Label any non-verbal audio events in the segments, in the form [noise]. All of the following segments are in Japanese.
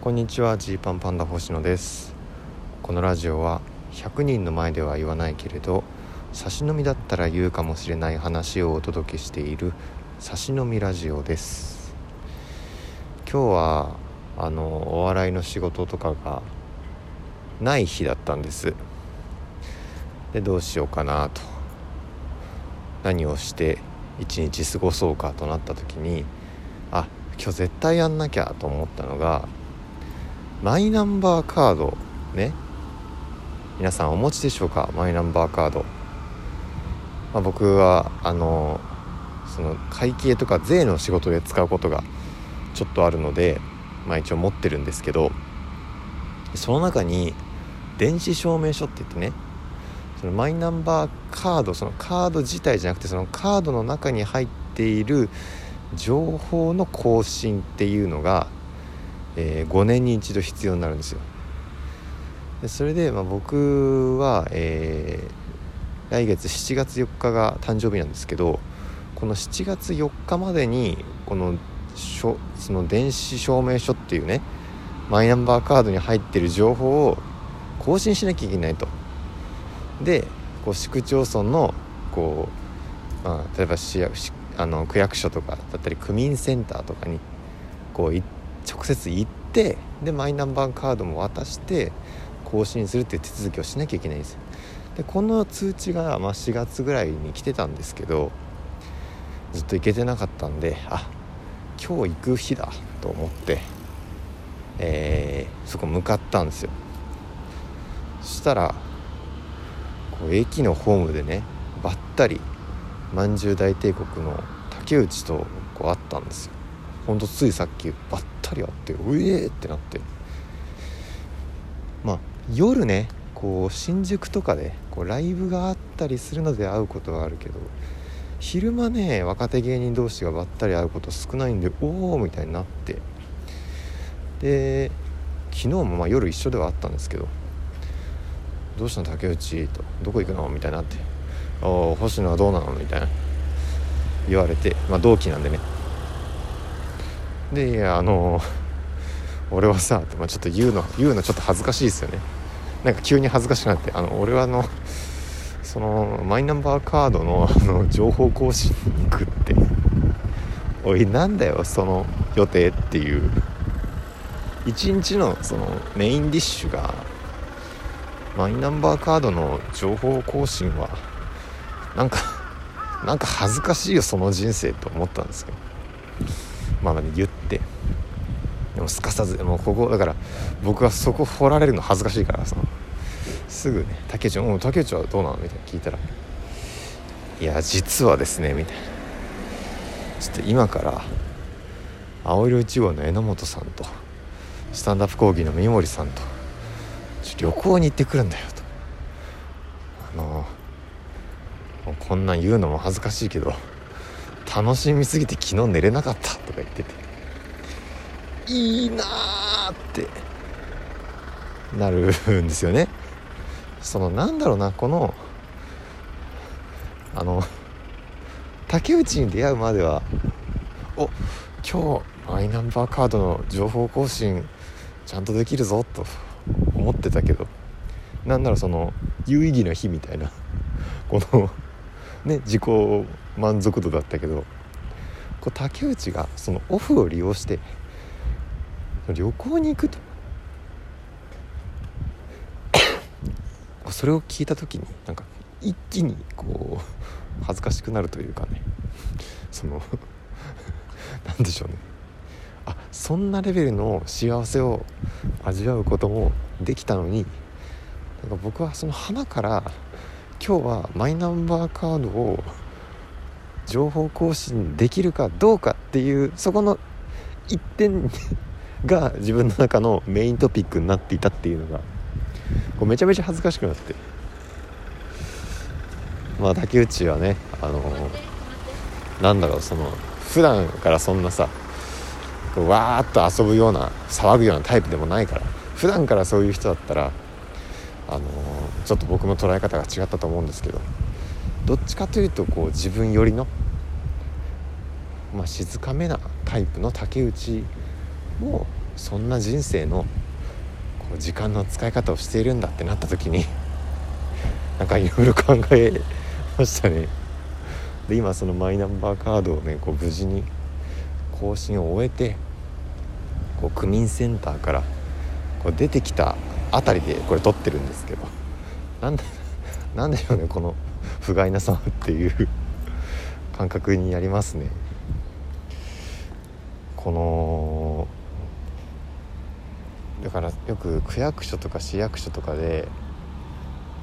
こんにちはジーパンパンダ星野です。このラジオは100人の前では言わないけれど差し飲みだったら言うかもしれない話をお届けしている差し飲みラジオです。今日はあのお笑いの仕事とかがない日だったんです。でどうしようかなと。何をして一日過ごそうかとなった時にあ今日絶対やんなきゃと思ったのがマイナンバーカードね。皆さんお持ちでしょうか？マイナンバーカード、まあ、僕はあのその会計とか税の仕事で使うことがちょっとあるので、まあ、一応持ってるんですけどその中に電子証明書って言ってねそのマイナンバーカードそのカード自体じゃなくてそのカードの中に入っている情報の更新っていうのが、えー、5年に一度必要になるんですよ。でそれで、まあ、僕は、えー、来月7月4日が誕生日なんですけどこの7月4日までにこのその電子証明書っていうねマイナンバーカードに入ってる情報を更新しなきゃいけないと。でこう市区町村のこう、まあ、例えば市あの区役所とかだったり区民センターとかにこう直接行ってでマイナンバーカードも渡して更新するっていう手続きをしなきゃいけないんですよ。でこの通知が、まあ、4月ぐらいに来てたんですけどずっと行けてなかったんであ今日行く日だと思って、えー、そこ向かったんですよ。そしたらこう駅のホームでねばったりまんじゅう大帝国の竹内とこう会ったんですよ。ほんとついさっきばっり会ってうえーってなってまあ夜ねこう新宿とかでこうライブがあったりするので会うことはあるけど昼間ね若手芸人同士がばったり会うこと少ないんでおおみたいになってで昨日もま夜一緒ではあったんですけど「どうしたの竹内?」と「どこ行くの?」みたいになって「おお星野はどうなの?」みたいな言われてまあ同期なんでねであの俺はさ、まあ、ちょっと言うの言うのちょっと恥ずかしいですよね。なんか急に恥ずかしくなってあの俺はあのそのマイナンバーカードのあの情報更新に行くって。おいなんだよその予定っていう。一日のそのメインディッシュがマイナンバーカードの情報更新はなんかなんか恥ずかしいよその人生と思ったんですけど。まあ、言っでもすかさずもうここだから僕はそこ掘られるの恥ずかしいからそのすぐね「竹内お竹内はどうなの?」みたいな聞いたら「いや実はですね」みたいなちょっと今から青色1号の榎本さんとスタンダップ講義の三森さんと旅行に行ってくるんだよとあのこんなん言うのも恥ずかしいけど楽しみすぎて昨日寝れなかったとか言ってていいなーって。なるんですよね。そのなんだろうなこのあの竹内に出会うまではお今日マイナンバーカードの情報更新ちゃんとできるぞと思ってたけどなんならその有意義な日みたいなこのね自己満足度だったけどこう竹内がそのオフを利用して旅行に行くと。[coughs] それを聞いた時になんか一気にこう恥ずかしくなるというかね。その [laughs] 何でしょうね。あそんなレベルの幸せを味わうこともできたのになんか僕はその花から今日はマイナンバーカードを情報更新できるかどうかっていうそこの一点にが自分の中のメイントピックになっていたっていうのがこうめちゃめちゃ恥ずかしくなって。まあ竹内はねあのー、なんだろうその普段からそんなさわーっと遊ぶような騒ぐようなタイプでもないから普段からそういう人だったらあのー、ちょっと僕の捉え方が違ったと思うんですけどどっちかというとこう自分寄りの、まあ、静かめなタイプの竹内をそんな人生のこう時間の使い方をしているんだってなった時に [laughs] なんかいろいろ考えましたね。で今そのマイナンバーカードをねこう無事に更新を終えてこう区民センターからこう出てきたあたりでこれ撮ってるんですけど [laughs] なんで [laughs] なんでしょうねこの不甲斐なさっていう感覚になりますね。このだからよく区役所とか市役所とかで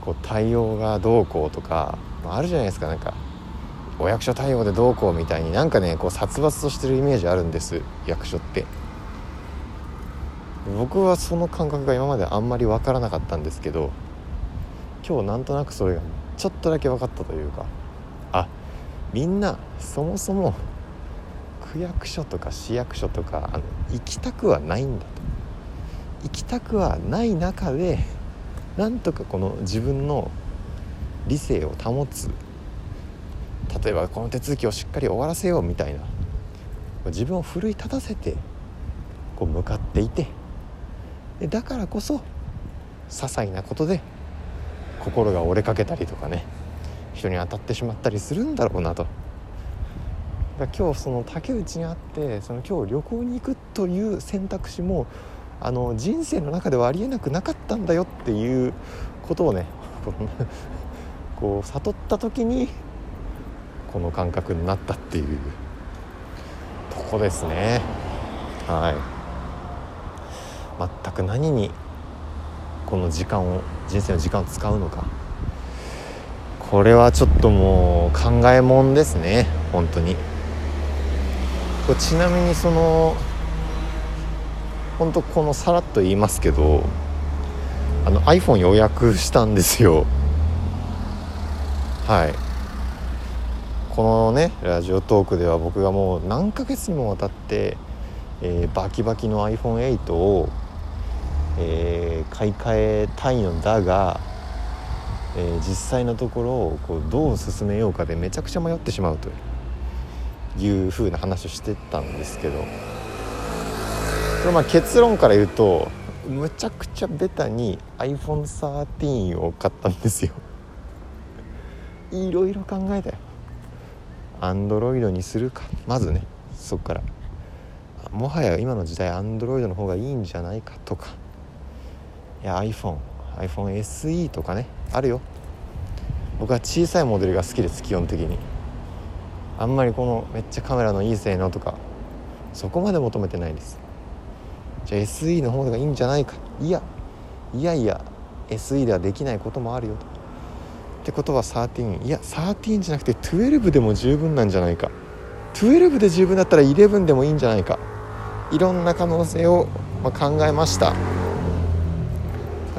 こう対応がどうこうとか、まあ、あるじゃないですか。なんかお役所対応でどうこうみたいに。なんかねこう殺伐としてるイメージあるんです役所って。僕はその感覚が今まであんまり分からなかったんですけど今日なんとなくそれがちょっとだけ分かったというか。あみんなそもそも区役所とか市役所とかあの行きたくはないんだと。行きたくはない中でなんとかこの自分の理性を保つ。例えばこの手続きをしっかり終わらせようみたいな。自分を奮い立たせてこう向かっていて。でだからこそ些細なことで心が折れかけたりとかね。人に当たってしまったりするんだろうなと。今日その竹内に会ってその今日旅行に行くという選択肢もあの人生の中ではありえなくなかったんだよっていうことをね [laughs] こう悟った時にこの感覚になったっていうとこですね。はい。全く何にこの時間を人生の時間を使うのか。これはちょっともう考えもんですね本当に。こちなみにその本当このさらっと言いますけどあの iPhone 予約したんですよ。[laughs] はい。このねラジオトークでは僕がもう何ヶ月にもわたって、えー、バキバキの iPhone8 を、えー、買い替えたいのだが、えー、実際のところこうどう進めようかでめちゃくちゃ迷ってしまうという風な話をしてたんですけどまあ結論から言うとむちゃくちゃベタに iPhone13 を買ったんですよ。[laughs] いろいろ考えたよ。Android にするか。まずねそっから。もはや今の時代 Android の方がいいんじゃないか。とか。いや iPhone iPhone SE とかね。あるよ。僕は小さいモデルが好きです基本的に。あんまりこのめっちゃカメラのいい性能とかそこまで求めてないです。じゃあ SE の方がいいんじゃないか。いやいやいや SE ではできないこともあるよと。ってことは13いや13じゃなくて12でも十分なんじゃないか。12で十分だったら11でもいいんじゃないか。いろんな可能性を、ま考えました。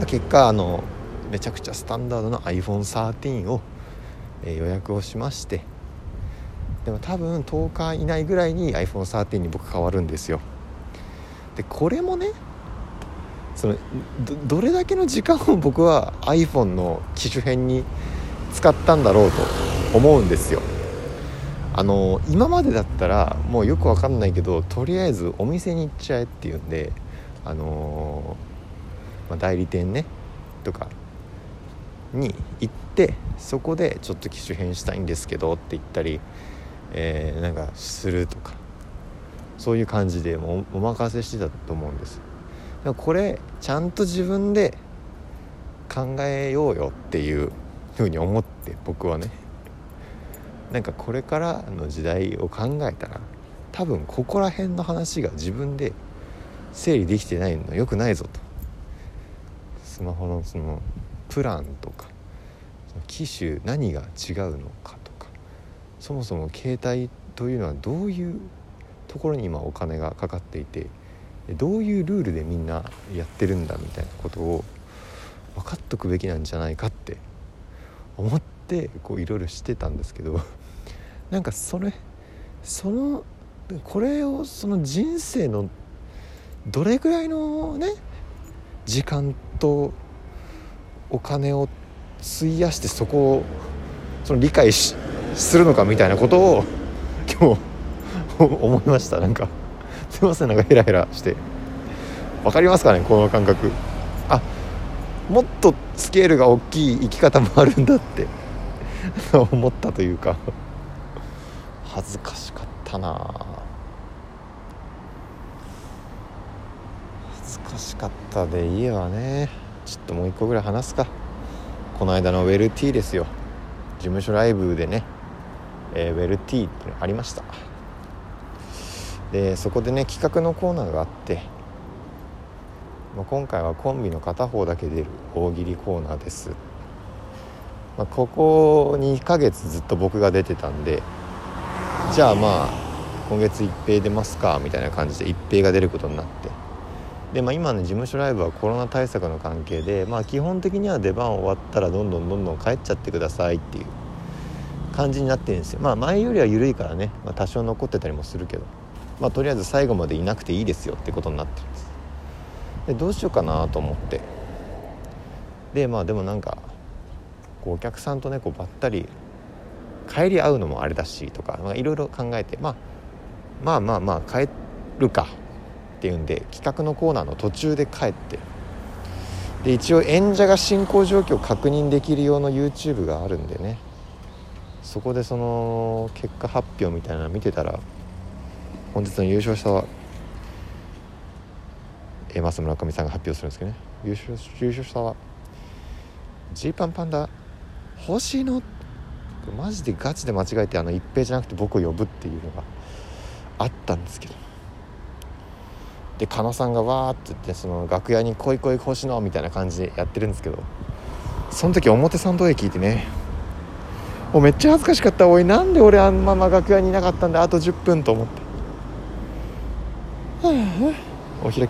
結果あのめちゃくちゃスタンダードな iPhone13 を、え、予約をしまして。でも多分10日以内ぐらいに iPhone13 に僕変わるんですよ。でこれもねそのどれだけの時間を僕は iPhone の機種編に使ったんだろうと思うんですよ。あの今までだったらもうよくわかんないけどとりあえずお店に行っちゃえっていうんであのまあ、代理店ねとかに行ってそこでちょっと機種変したいんですけどって言ったり、えー、なんかするとか。そういう感じでもお任せしてたと思うんです。でもこれちゃんと自分で考えようよっていうふうに思って僕はね。なんかこれからの時代を考えたら多分ここら辺の話が自分で整理できてないのよくないぞと。スマホのそのプランとか機種何が違うのかとかそもそも携帯というのはどういうところに今お金がかかっていてどういうルールでみんなやってるんだみたいなことを分かっとくべきなんじゃないかって思ってこういろいろしてたんですけど [laughs] なんかそれそのこれをその人生のどれぐらいのね時間とお金を費やしてそこをその理解するのかみたいなことを今日 [laughs] 思いましたなんか。[laughs] すいませんなんかヘラヘラして。分かりますかねこの感覚。あもっとスケールが大きい生き方もあるんだって。[laughs] 思ったというか。恥ずかしかったな。恥ずかしかったでいいわね。ちょっともう一個ぐらい話すか。この間のウェルティーですよ。事務所ライブでね、えー、ウェルティーってありました。でそこでね企画のコーナーがあってまあ、今回はコンビの片方だけ出る大喜利コーナーです、まあ、ここ2ヶ月ずっと僕が出てたんでじゃあまあ今月一平出ますかみたいな感じで一平が出ることになって。で、まあ、今の事務所ライブはコロナ対策の関係で、まあ、基本的には出番終わったらどんどんどんどん帰っちゃってくださいっていう感じになってるんですよ。まあ前よりは緩いからね、まあ、多少残ってたりもするけど、まあ、とりあえず最後までいなくていいですよってことになってるんです。でどうしようかなと思って。でまあでもなんかこうお客さんとねこうばったり帰り会うのもあれだしとかいろいろ考えて、まあ、まあまあまあ帰るかっていうんで企画のコーナーの途中で帰って。で一応演者が進行状況を確認できる用の YouTube があるんでね。そこでその結果発表みたいなの見てたら本日の優勝者はえー、増村上さんが発表するんですけどね。優勝優勝したはジーパンパンダ星野マジでガチで間違えてあの一平じゃなくて僕を呼ぶっていうのがあったんですけど。で狩野さんがわーって言ってその楽屋に「来い来い星野」みたいな感じでやってるんですけど。その時表参道へ聞いてね。もうめっちゃ恥ずかしかった。おいなんで俺あんまま楽屋にいなかったんだ。あと10分と思って。お開き